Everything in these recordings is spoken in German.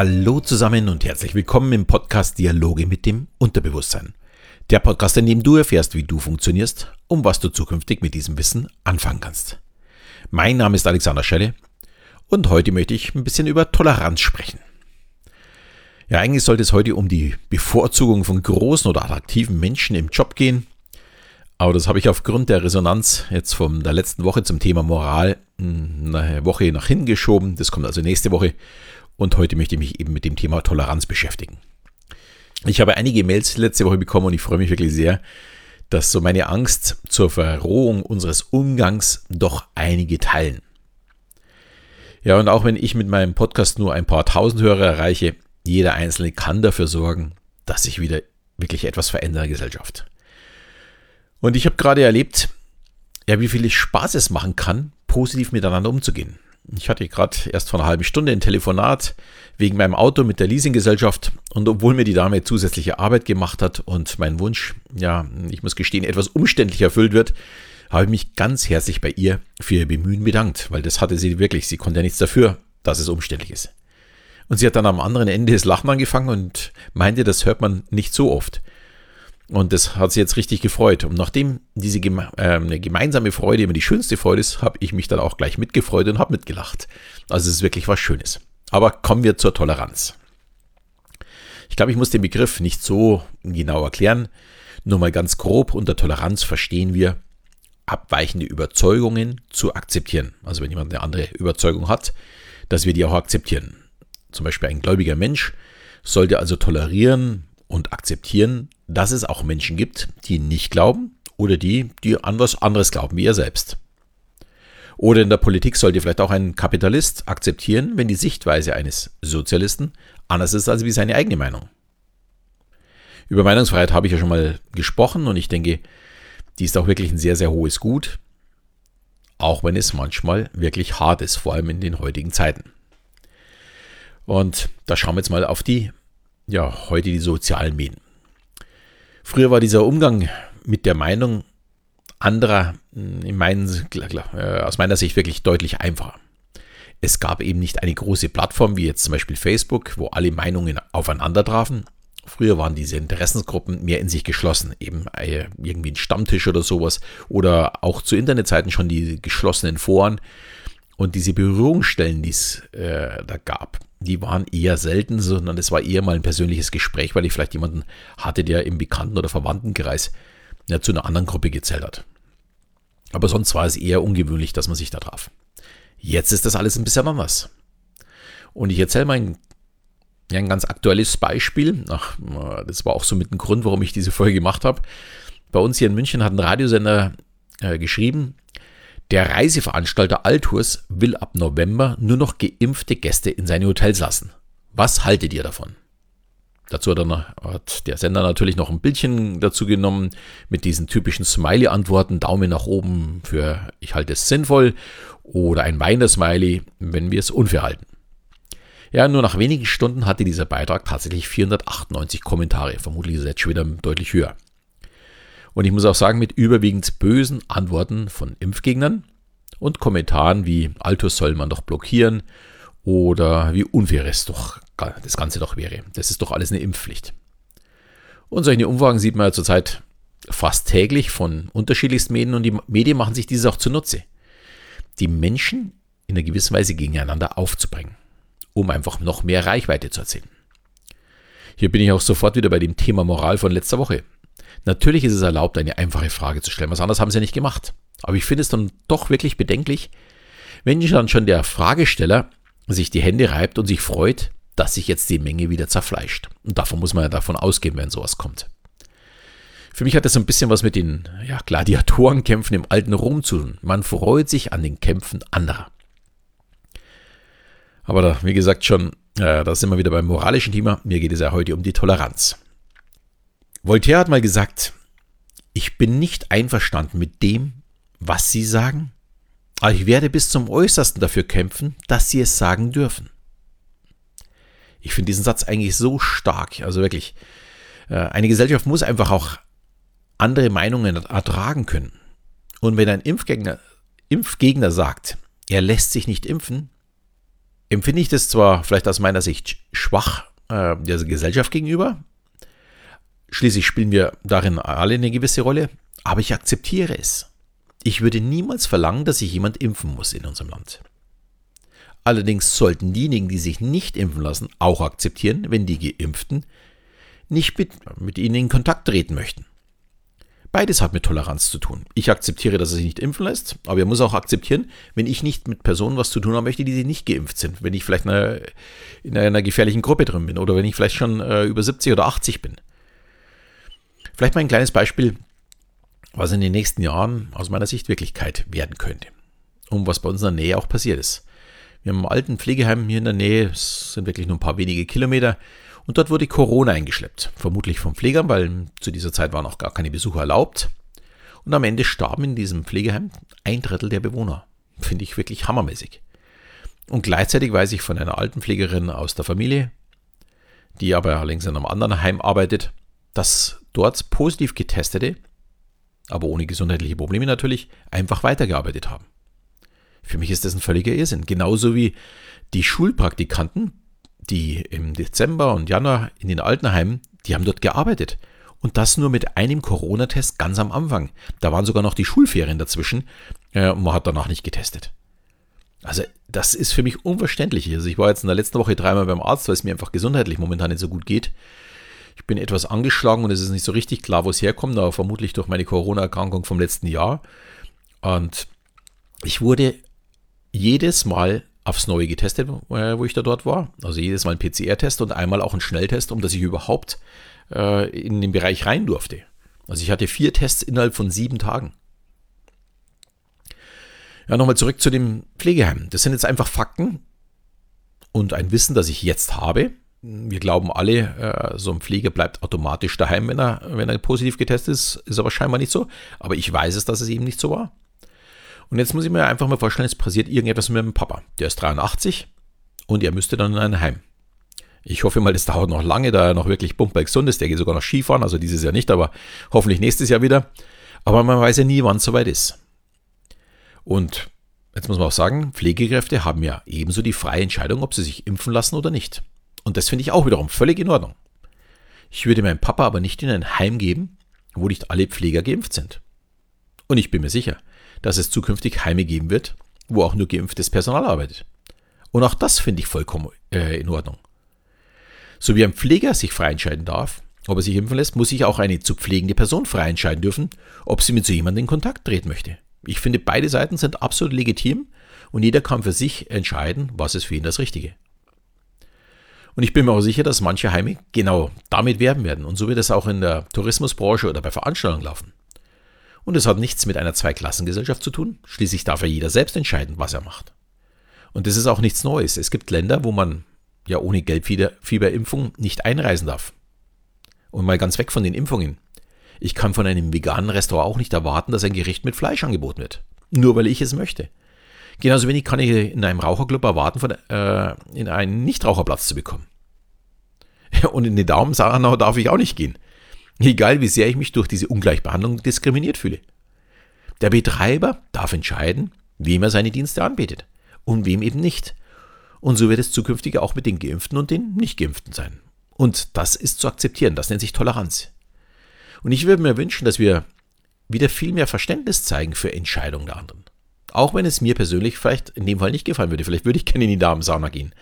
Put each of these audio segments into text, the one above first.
Hallo zusammen und herzlich willkommen im Podcast Dialoge mit dem Unterbewusstsein. Der Podcast, in dem du erfährst, wie du funktionierst und was du zukünftig mit diesem Wissen anfangen kannst. Mein Name ist Alexander Schelle und heute möchte ich ein bisschen über Toleranz sprechen. Ja, eigentlich sollte es heute um die Bevorzugung von großen oder attraktiven Menschen im Job gehen. Aber das habe ich aufgrund der Resonanz jetzt von der letzten Woche zum Thema Moral hm, eine Woche nach hinten geschoben. Das kommt also nächste Woche. Und heute möchte ich mich eben mit dem Thema Toleranz beschäftigen. Ich habe einige Mails letzte Woche bekommen und ich freue mich wirklich sehr, dass so meine Angst zur Verrohung unseres Umgangs doch einige teilen. Ja, und auch wenn ich mit meinem Podcast nur ein paar tausend Hörer erreiche, jeder Einzelne kann dafür sorgen, dass sich wieder wirklich etwas verändert in der Gesellschaft. Und ich habe gerade erlebt, ja, wie viel Spaß es machen kann, positiv miteinander umzugehen. Ich hatte gerade erst vor einer halben Stunde ein Telefonat wegen meinem Auto mit der Leasinggesellschaft und obwohl mir die Dame zusätzliche Arbeit gemacht hat und mein Wunsch, ja, ich muss gestehen, etwas umständlich erfüllt wird, habe ich mich ganz herzlich bei ihr für ihr Bemühen bedankt, weil das hatte sie wirklich, sie konnte ja nichts dafür, dass es umständlich ist. Und sie hat dann am anderen Ende das Lachen angefangen und meinte, das hört man nicht so oft. Und das hat sie jetzt richtig gefreut. Und nachdem diese geme äh, gemeinsame Freude immer die schönste Freude ist, habe ich mich dann auch gleich mitgefreut und habe mitgelacht. Also es ist wirklich was Schönes. Aber kommen wir zur Toleranz. Ich glaube, ich muss den Begriff nicht so genau erklären. Nur mal ganz grob unter Toleranz verstehen wir, abweichende Überzeugungen zu akzeptieren. Also wenn jemand eine andere Überzeugung hat, dass wir die auch akzeptieren. Zum Beispiel ein gläubiger Mensch sollte also tolerieren und akzeptieren, dass es auch Menschen gibt, die nicht glauben oder die, die an was anderes glauben wie er selbst. Oder in der Politik sollte vielleicht auch ein Kapitalist akzeptieren, wenn die Sichtweise eines Sozialisten anders ist als wie seine eigene Meinung. Über Meinungsfreiheit habe ich ja schon mal gesprochen und ich denke, die ist auch wirklich ein sehr, sehr hohes Gut, auch wenn es manchmal wirklich hart ist, vor allem in den heutigen Zeiten. Und da schauen wir jetzt mal auf die, ja, heute die sozialen Medien. Früher war dieser Umgang mit der Meinung anderer hm, in meinen, äh, aus meiner Sicht wirklich deutlich einfacher. Es gab eben nicht eine große Plattform wie jetzt zum Beispiel Facebook, wo alle Meinungen aufeinander trafen. Früher waren diese Interessensgruppen mehr in sich geschlossen, eben äh, irgendwie ein Stammtisch oder sowas oder auch zu Internetzeiten schon die geschlossenen Foren und diese Berührungsstellen, die es äh, da gab die waren eher selten, sondern es war eher mal ein persönliches Gespräch, weil ich vielleicht jemanden hatte, der im Bekannten- oder Verwandtenkreis ja, zu einer anderen Gruppe gezählt hat. Aber sonst war es eher ungewöhnlich, dass man sich da traf. Jetzt ist das alles ein bisschen anders. Und ich erzähle mal ein, ja, ein ganz aktuelles Beispiel. Ach, das war auch so mit dem Grund, warum ich diese Folge gemacht habe. Bei uns hier in München hat ein Radiosender äh, geschrieben, der Reiseveranstalter Altours will ab November nur noch geimpfte Gäste in seine Hotels lassen. Was haltet ihr davon? Dazu hat, er, hat, der Sender natürlich noch ein Bildchen dazu genommen mit diesen typischen Smiley-Antworten. Daumen nach oben für ich halte es sinnvoll oder ein weinender Smiley, wenn wir es unfair halten. Ja, nur nach wenigen Stunden hatte dieser Beitrag tatsächlich 498 Kommentare. Vermutlich ist er jetzt schon wieder deutlich höher. Und ich muss auch sagen, mit überwiegend bösen Antworten von Impfgegnern und Kommentaren wie Altus soll man doch blockieren oder wie unfair es doch das Ganze doch wäre. Das ist doch alles eine Impfpflicht. Und solche Umfragen sieht man ja zurzeit fast täglich von unterschiedlichsten Medien und die Medien machen sich dieses auch zunutze. Die Menschen in einer gewissen Weise gegeneinander aufzubringen, um einfach noch mehr Reichweite zu erzielen. Hier bin ich auch sofort wieder bei dem Thema Moral von letzter Woche. Natürlich ist es erlaubt, eine einfache Frage zu stellen. Was anderes haben sie ja nicht gemacht. Aber ich finde es dann doch wirklich bedenklich, wenn dann schon der Fragesteller sich die Hände reibt und sich freut, dass sich jetzt die Menge wieder zerfleischt. Und davon muss man ja davon ausgehen, wenn sowas kommt. Für mich hat das so ein bisschen was mit den ja, Gladiatorenkämpfen im alten Rom zu tun. Man freut sich an den Kämpfen anderer. Aber da, wie gesagt, schon, äh, da sind wir wieder beim moralischen Thema. Mir geht es ja heute um die Toleranz. Voltaire hat mal gesagt, ich bin nicht einverstanden mit dem, was Sie sagen, aber ich werde bis zum Äußersten dafür kämpfen, dass Sie es sagen dürfen. Ich finde diesen Satz eigentlich so stark, also wirklich. Äh, eine Gesellschaft muss einfach auch andere Meinungen ertragen können. Und wenn ein Impfgegner, Impfgegner sagt, er lässt sich nicht impfen, empfinde ich das zwar vielleicht aus meiner Sicht schwach äh, der Gesellschaft gegenüber, schließlich spielen wir darin alle eine gewisse Rolle, aber ich akzeptiere es. Ich würde niemals verlangen, dass sich jemand impfen muss in unserem Land. Allerdings sollten diejenigen, die sich nicht impfen lassen, auch akzeptieren, wenn die Geimpften nicht mit, mit ihnen in Kontakt treten möchten. Beides hat mit Toleranz zu tun. Ich akzeptiere, dass er sich nicht impfen lässt, aber er muss auch akzeptieren, wenn ich nicht mit Personen was zu tun haben möchte, die nicht geimpft sind. Wenn ich vielleicht eine, in einer gefährlichen Gruppe drin bin oder wenn ich vielleicht schon äh, über 70 oder 80 bin. Vielleicht mal ein kleines Beispiel, was in den nächsten Jahren aus meiner Sicht Wirklichkeit werden könnte. Und was bei uns in der Nähe auch passiert ist. Wir haben einen alten Pflegeheim hier in der Nähe, es sind wirklich nur ein paar wenige Kilometer. Und dort wurde Corona eingeschleppt. Vermutlich vom Pflegern, weil zu dieser Zeit waren auch gar keine Besucher erlaubt. Und am Ende starben in diesem Pflegeheim ein Drittel der Bewohner. Finde ich wirklich hammermäßig. Und gleichzeitig weiß ich von einer alten Pflegerin aus der Familie, die aber allerdings in einem anderen Heim arbeitet, dass dort positiv getestete, aber ohne gesundheitliche Probleme natürlich, einfach weitergearbeitet haben. Für mich ist das ein völliger Irrsinn. Genauso wie die Schulpraktikanten die im Dezember und Januar in den Altenheimen, die haben dort gearbeitet. Und das nur mit einem Corona-Test ganz am Anfang. Da waren sogar noch die Schulferien dazwischen äh, und man hat danach nicht getestet. Also das ist für mich unverständlich. Also ich war jetzt in der letzten Woche dreimal beim Arzt, weil es mir einfach gesundheitlich momentan nicht so gut geht. Ich bin etwas angeschlagen und es ist nicht so richtig klar, wo es herkommt, aber vermutlich durch meine Corona-Erkrankung vom letzten Jahr. Und ich wurde jedes Mal aufs Neue getestet, äh, wo ich da dort war. Also jedes Mal ein PCR-Test und einmal auch ein Schnelltest, um dass ich überhaupt äh, in den Bereich rein durfte. Also ich hatte vier Tests innerhalb von sieben Tagen. Ja, nochmal zurück zu dem Pflegeheim. Das sind jetzt einfach Fakten und ein Wissen, das ich jetzt habe. Wir glauben alle, äh, so ein Pfleger bleibt automatisch daheim, wenn er, wenn er positiv getestet ist. Ist aber scheinbar nicht so. Aber ich weiß es, dass es eben nicht so war. Und jetzt muss ich mir einfach mal vorstellen, es passiert irgendetwas mit meinem Papa. Der ist 83 und er müsste dann in ein Heim. Ich hoffe mal, das dauert noch lange, da er noch wirklich gesund ist. Der geht sogar noch Skifahren, also dieses Jahr nicht, aber hoffentlich nächstes Jahr wieder. Aber man weiß ja nie, wann es soweit ist. Und jetzt muss man auch sagen, Pflegekräfte haben ja ebenso die freie Entscheidung, ob sie sich impfen lassen oder nicht. Und das finde ich auch wiederum völlig in Ordnung. Ich würde meinen Papa aber nicht in ein Heim geben, wo nicht alle Pfleger geimpft sind. Und ich bin mir sicher, dass es zukünftig Heime geben wird, wo auch nur geimpftes Personal arbeitet. Und auch das finde ich vollkommen äh, in Ordnung. So wie ein Pfleger sich frei entscheiden darf, ob er sich impfen lässt, muss sich auch eine zu pflegende Person frei entscheiden dürfen, ob sie mit so jemandem in Kontakt treten möchte. Ich finde, beide Seiten sind absolut legitim und jeder kann für sich entscheiden, was ist für ihn das Richtige. Und ich bin mir auch sicher, dass manche Heime genau damit werben werden. Und so wird es auch in der Tourismusbranche oder bei Veranstaltungen laufen. Und es hat nichts mit einer Zweiklassengesellschaft zu tun. Schließlich darf ja jeder selbst entscheiden, was er macht. Und das ist auch nichts Neues. Es gibt Länder, wo man ja ohne Gelbfieberimpfung nicht einreisen darf. Und mal ganz weg von den Impfungen. Ich kann von einem veganen Restaurant auch nicht erwarten, dass ein Gericht mit Fleisch angeboten wird. Nur weil ich es möchte. Genauso wenig kann ich in einem Raucherclub erwarten, von, äh, in einen Nichtraucherplatz zu bekommen. Und in den Daumensaranau darf ich auch nicht gehen. Egal wie sehr ich mich durch diese Ungleichbehandlung diskriminiert fühle. Der Betreiber darf entscheiden, wem er seine Dienste anbietet und wem eben nicht. Und so wird es zukünftig auch mit den Geimpften und den Nicht-Geimpften sein. Und das ist zu akzeptieren, das nennt sich Toleranz. Und ich würde mir wünschen, dass wir wieder viel mehr Verständnis zeigen für Entscheidungen der anderen. Auch wenn es mir persönlich vielleicht in dem Fall nicht gefallen würde. Vielleicht würde ich gerne in die Damensauna gehen.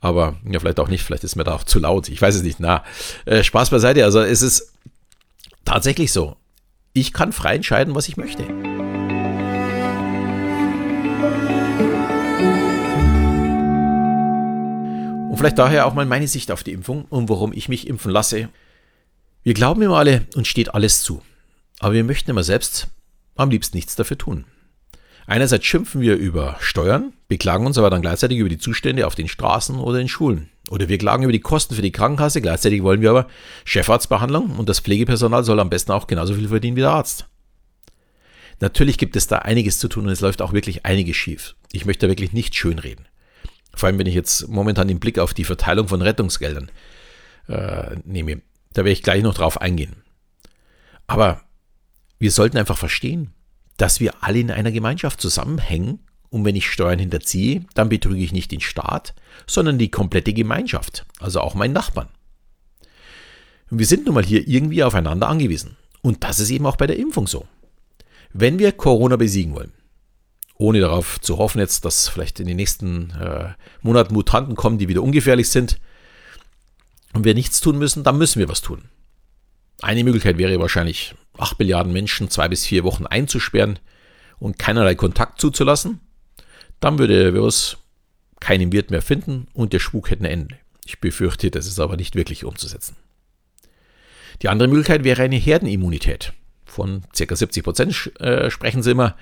Aber ja, vielleicht auch nicht. Vielleicht ist mir da auch zu laut. Ich weiß es nicht. Na, äh, Spaß beiseite. Also es ist tatsächlich so. Ich kann frei entscheiden, was ich möchte. Und vielleicht daher auch mal meine Sicht auf die Impfung und warum ich mich impfen lasse. Wir glauben immer alle, uns steht alles zu. Aber wir möchten immer selbst am liebsten nichts dafür tun. Einerseits schimpfen wir über Steuern, beklagen uns aber dann gleichzeitig über die Zustände auf den Straßen oder in Schulen. Oder wir klagen über die Kosten für die Krankenkasse, gleichzeitig wollen wir aber Chefarztbehandlung und das Pflegepersonal soll am besten auch genauso viel verdienen wie der Arzt. Natürlich gibt es da einiges zu tun und es läuft auch wirklich einiges schief. Ich möchte da wirklich nicht schönreden. Vor allem, wenn ich jetzt momentan den Blick auf die Verteilung von Rettungsgeldern äh, nehme. Da werde ich gleich noch drauf eingehen. Aber wir sollten einfach verstehen, dass wir alle in einer Gemeinschaft zusammenhängen Und wenn ich Steuern hinterziehe, dann betrüge ich nicht den Staat, sondern die komplette Gemeinschaft, also auch meinen Nachbarn. Und wir sind nun mal hier irgendwie aufeinander angewiesen. Und das ist eben auch bei der Impfung so. Wenn wir Corona besiegen wollen, ohne darauf zu hoffen jetzt, dass vielleicht in den nächsten äh, Monaten Mutanten kommen, die wieder ungefährlich sind, und wir nichts tun müssen, dann müssen wir was tun. Eine Möglichkeit wäre wahrscheinlich, 8 Milliarden Menschen zwei bis vier Wochen einzusperren und keinerlei Kontakt zuzulassen. Dann würde der Virus keinen Wirt mehr finden und der Spuk hätte ein Ende. Ich befürchte, das ist aber nicht wirklich umzusetzen. Die andere Möglichkeit wäre eine Herdenimmunität. Von ca. 70 Prozent äh, sprechen sie immer.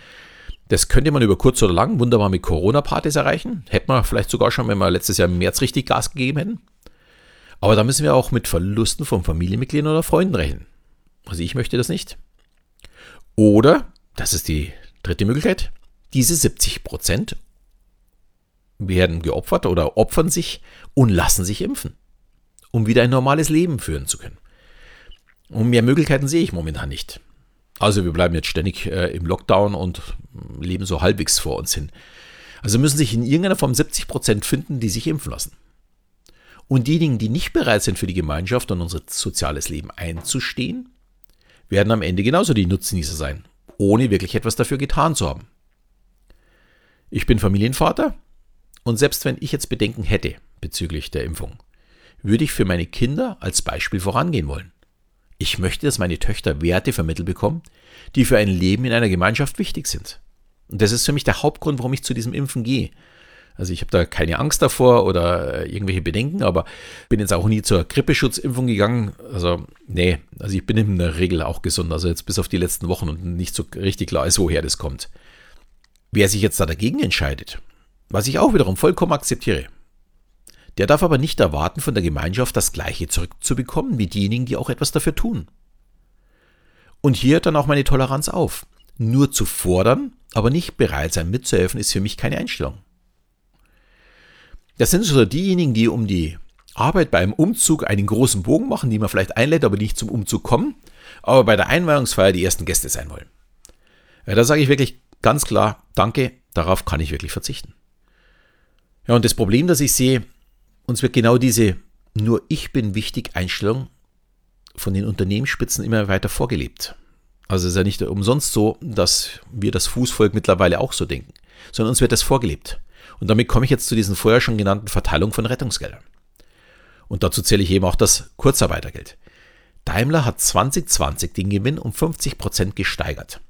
Das könnte man über kurz oder lang wunderbar mit Corona-Partys erreichen. Hätte man vielleicht sogar schon, wenn wir letztes Jahr im März richtig Gas gegeben hätten. Aber da müssen wir auch mit Verlusten von Familienmitgliedern oder Freunden rechnen. Also ich möchte das nicht. Oder, das ist die dritte Möglichkeit, diese 70 Prozent werden geopfert oder opfern sich und lassen sich impfen, um wieder ein normales Leben führen zu können. Und mehr Möglichkeiten sehe ich momentan nicht. Also wir bleiben jetzt ständig äh, im Lockdown und leben so halbwegs vor uns hin. Also müssen sich in irgendeiner Form 70 Prozent finden, die sich impfen lassen. Und diejenigen, die nicht bereit sind, für die Gemeinschaft und unser soziales Leben einzustehen, werden am Ende genauso die Nutznießer sein, ohne wirklich etwas dafür getan zu haben. Ich bin Familienvater und selbst wenn ich jetzt Bedenken hätte bezüglich der Impfung, würde ich für meine Kinder als Beispiel vorangehen wollen. Ich möchte, dass meine Töchter Werte vermittelt bekommen, die für ein Leben in einer Gemeinschaft wichtig sind. Und das ist für mich der Hauptgrund, warum ich zu diesem Impfen gehe. Also ich habe da keine Angst davor oder irgendwelche Bedenken, aber bin jetzt auch nie zur Grippeschutzimpfung gegangen. Also nee, also ich bin in der Regel auch gesund, also jetzt bis auf die letzten Wochen und nicht so richtig klar ist, woher das kommt. Wer sich jetzt da dagegen entscheidet, was ich auch wiederum vollkommen akzeptiere, der darf aber nicht erwarten, von der Gemeinschaft das Gleiche zurückzubekommen wie diejenigen, die auch etwas dafür tun. Und hier dann auch meine Toleranz auf. Nur zu fordern, aber nicht bereit sein mitzuhelfen, ist für mich keine Einstellung. Das sind so diejenigen, die um die Arbeit beim Umzug einen großen Bogen machen, die man vielleicht einlädt, aber nicht zum Umzug kommen, aber bei der Einweihungsfeier die ersten Gäste sein wollen. Ja, da sage ich wirklich ganz klar, danke, darauf kann ich wirklich verzichten. Ja, und das Problem, das ich sehe, uns wird genau diese nur ich bin wichtig Einstellung von den Unternehmensspitzen immer weiter vorgelebt. Also es ist ja nicht umsonst so, dass wir das Fußvolk mittlerweile auch so denken, sondern uns wird das vorgelebt. Und damit komme ich jetzt zu diesen vorher schon genannten Verteilung von Rettungsgeldern. Und dazu zähle ich eben auch das Kurzarbeitergeld. Daimler hat 2020 den Gewinn um 50 Prozent gesteigert.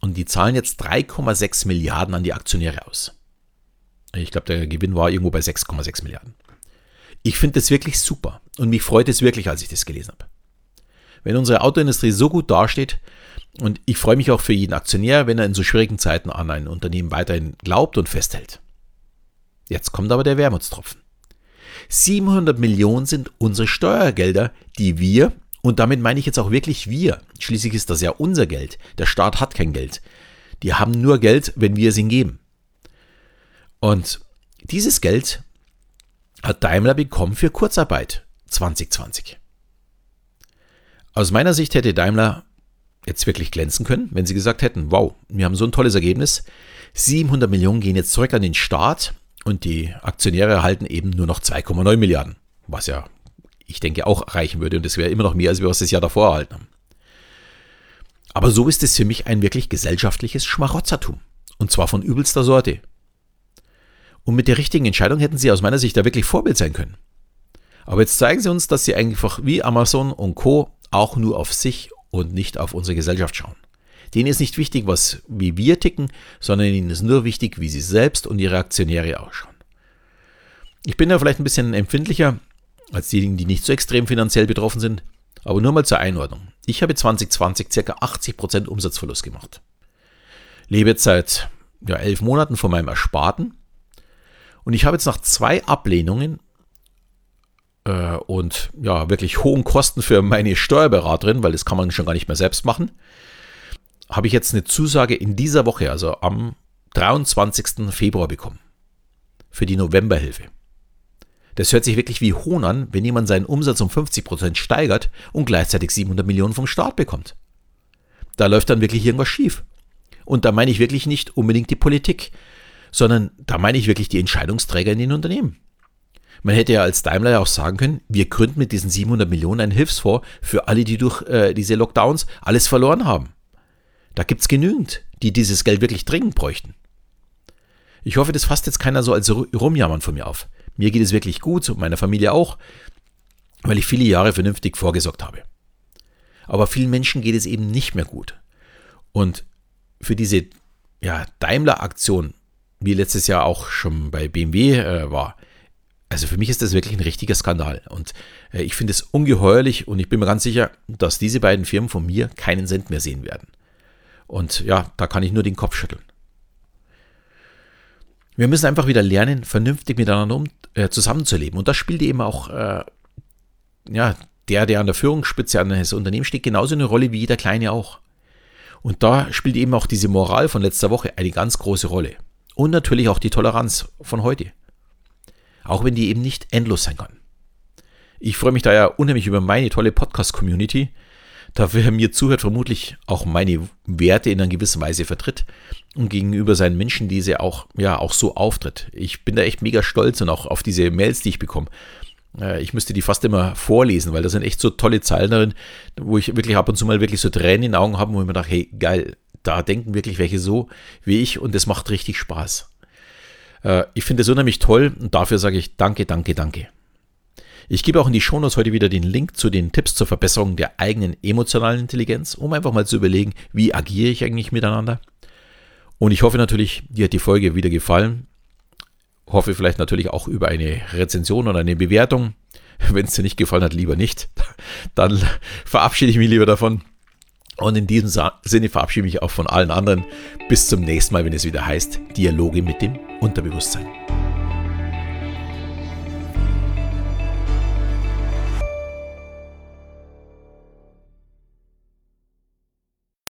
Und die zahlen jetzt 3,6 Milliarden an die Aktionäre aus. Ich glaube, der Gewinn war irgendwo bei 6,6 Milliarden. Ich finde das wirklich super und mich freut es wirklich, als ich das gelesen habe. Wenn unsere Autoindustrie so gut dasteht, und ich freue mich auch für jeden Aktionär, wenn er in so schwierigen Zeiten an ein Unternehmen weiterhin glaubt und festhält. Jetzt kommt aber der Wermutstropfen. 700 Millionen sind unsere Steuergelder, die wir, und damit meine ich jetzt auch wirklich wir, schließlich ist das ja unser Geld, der Staat hat kein Geld, die haben nur Geld, wenn wir es ihnen geben. Und dieses Geld hat Daimler bekommen für Kurzarbeit 2020. Aus meiner Sicht hätte Daimler jetzt wirklich glänzen können, wenn sie gesagt hätten, wow, wir haben so ein tolles Ergebnis, 700 Millionen gehen jetzt zurück an den Staat und die Aktionäre erhalten eben nur noch 2,9 Milliarden, was ja, ich denke, auch reichen würde und das wäre immer noch mehr, als wir was das Jahr davor erhalten haben. Aber so ist es für mich ein wirklich gesellschaftliches Schmarotzertum. Und zwar von übelster Sorte. Und mit der richtigen Entscheidung hätten sie aus meiner Sicht da wirklich Vorbild sein können. Aber jetzt zeigen sie uns, dass sie einfach wie Amazon und Co. auch nur auf sich und nicht auf unsere Gesellschaft schauen. Denen ist nicht wichtig, was, wie wir ticken, sondern ihnen ist nur wichtig, wie sie selbst und ihre Aktionäre ausschauen. Ich bin da vielleicht ein bisschen empfindlicher als diejenigen, die nicht so extrem finanziell betroffen sind, aber nur mal zur Einordnung. Ich habe 2020 ca. 80% Umsatzverlust gemacht. Lebe jetzt seit ja, elf Monaten von meinem Ersparten und ich habe jetzt nach zwei Ablehnungen äh, und ja, wirklich hohen Kosten für meine Steuerberaterin, weil das kann man schon gar nicht mehr selbst machen, habe ich jetzt eine Zusage in dieser Woche, also am 23. Februar bekommen. Für die Novemberhilfe. Das hört sich wirklich wie Hohn an, wenn jemand seinen Umsatz um 50% steigert und gleichzeitig 700 Millionen vom Staat bekommt. Da läuft dann wirklich irgendwas schief. Und da meine ich wirklich nicht unbedingt die Politik, sondern da meine ich wirklich die Entscheidungsträger in den Unternehmen. Man hätte ja als Daimler ja auch sagen können, wir gründen mit diesen 700 Millionen einen Hilfsfonds für alle, die durch äh, diese Lockdowns alles verloren haben. Da gibt es genügend, die dieses Geld wirklich dringend bräuchten. Ich hoffe, das fasst jetzt keiner so als Rumjammern von mir auf. Mir geht es wirklich gut und meiner Familie auch, weil ich viele Jahre vernünftig vorgesorgt habe. Aber vielen Menschen geht es eben nicht mehr gut. Und für diese ja, Daimler-Aktion, wie letztes Jahr auch schon bei BMW äh, war, also für mich ist das wirklich ein richtiger Skandal. Und äh, ich finde es ungeheuerlich und ich bin mir ganz sicher, dass diese beiden Firmen von mir keinen Cent mehr sehen werden. Und ja, da kann ich nur den Kopf schütteln. Wir müssen einfach wieder lernen, vernünftig miteinander um, äh, zusammenzuleben. Und das spielt eben auch äh, ja, der, der an der Führungsspitze eines Unternehmens steht, genauso eine Rolle wie jeder Kleine auch. Und da spielt eben auch diese Moral von letzter Woche eine ganz große Rolle. Und natürlich auch die Toleranz von heute. Auch wenn die eben nicht endlos sein kann. Ich freue mich da ja unheimlich über meine tolle Podcast-Community. Da wer mir zuhört, vermutlich auch meine Werte in einer gewissen Weise vertritt und gegenüber seinen Menschen diese auch, ja, auch so auftritt. Ich bin da echt mega stolz und auch auf diese Mails, die ich bekomme. Äh, ich müsste die fast immer vorlesen, weil da sind echt so tolle Zeilen darin, wo ich wirklich ab und zu mal wirklich so Tränen in den Augen habe, wo ich mir dachte, hey, geil, da denken wirklich welche so wie ich und das macht richtig Spaß. Äh, ich finde es unheimlich toll und dafür sage ich danke, danke, danke. Ich gebe auch in die Shownotes heute wieder den Link zu den Tipps zur Verbesserung der eigenen emotionalen Intelligenz, um einfach mal zu überlegen, wie agiere ich eigentlich miteinander. Und ich hoffe natürlich, dir hat die Folge wieder gefallen hoffe vielleicht natürlich auch über eine Rezension oder eine Bewertung. Wenn es dir nicht gefallen hat, lieber nicht. Dann verabschiede ich mich lieber davon. Und in diesem Sinne verabschiede ich mich auch von allen anderen. Bis zum nächsten Mal, wenn es wieder heißt Dialoge mit dem Unterbewusstsein.